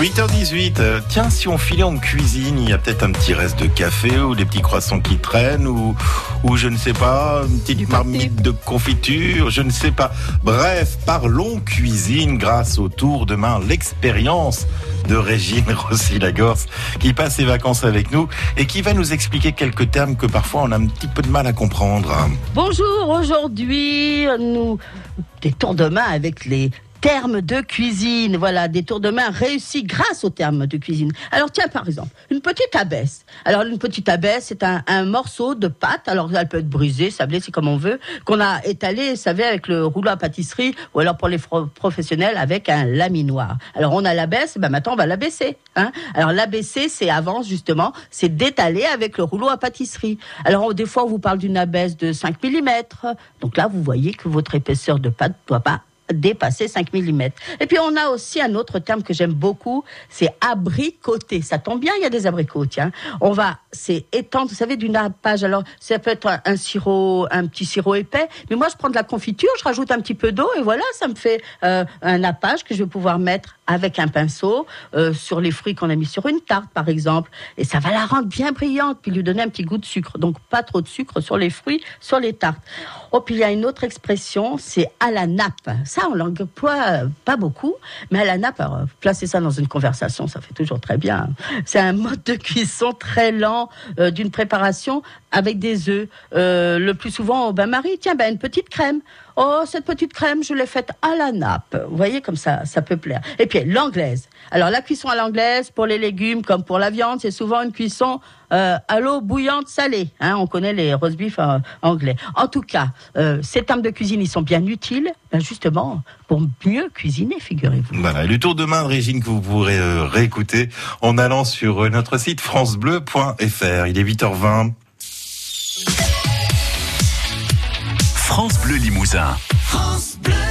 8h18, euh, tiens, si on filait en cuisine, il y a peut-être un petit reste de café ou des petits croissants qui traînent ou, ou je ne sais pas, une petite marmite de confiture, je ne sais pas. Bref, parlons cuisine grâce au tour de main, l'expérience de Régine Rossi-Lagorce qui passe ses vacances avec nous et qui va nous expliquer quelques termes que parfois on a un petit peu de mal à comprendre. Bonjour, aujourd'hui, nous des tours de main avec les termes de cuisine. Voilà, des tours de main réussis grâce aux termes de cuisine. Alors tiens, par exemple, une petite abaisse. Alors une petite abaisse, c'est un, morceau de pâte. Alors elle peut être brisée, sablée, c'est comme on veut, qu'on a étalé, vous savez, avec le rouleau à pâtisserie, ou alors pour les professionnels avec un laminoir. Alors on a l'abaisse, ben maintenant on va l'abaisser. Hein alors l'abaisser, c'est avant justement, c'est d'étaler avec le rouleau à pâtisserie. Alors des fois on vous parle d'une abaisse de 5 mm. Donc là vous voyez que votre épaisseur de pâte ne doit pas dépasser 5 mm. Et puis on a aussi un autre terme que j'aime beaucoup, c'est abricoter. Ça tombe bien, il y a des abricots, tiens. On va, c'est étendre, vous savez, du nappage. Alors ça peut être un, sirop, un petit sirop épais, mais moi je prends de la confiture, je rajoute un petit peu d'eau et voilà, ça me fait euh, un nappage que je vais pouvoir mettre avec un pinceau euh, sur les fruits qu'on a mis sur une tarte, par exemple. Et ça va la rendre bien brillante, puis lui donner un petit goût de sucre. Donc pas trop de sucre sur les fruits, sur les tartes. Oh, puis il y a une autre expression, c'est à la nappe. Ça, on l'emploie pas beaucoup, mais à la nappe, alors, placer ça dans une conversation, ça fait toujours très bien. C'est un mode de cuisson très lent euh, d'une préparation avec des œufs. Euh, le plus souvent au bain-marie, tiens, ben, une petite crème. Oh, cette petite crème, je l'ai faite à la nappe. Vous voyez, comme ça, ça peut plaire. Et puis, l'anglaise. Alors, la cuisson à l'anglaise, pour les légumes comme pour la viande, c'est souvent une cuisson euh, à l'eau bouillante salée. Hein, on connaît les roast beef euh, anglais. En tout cas, euh, ces termes de cuisine, ils sont bien utiles, ben, justement, pour mieux cuisiner, figurez-vous. Voilà, et le tour de main de Régine que vous pourrez euh, réécouter en allant sur euh, notre site francebleu.fr. Il est 8h20. France Bleu Limousin. France Bleu.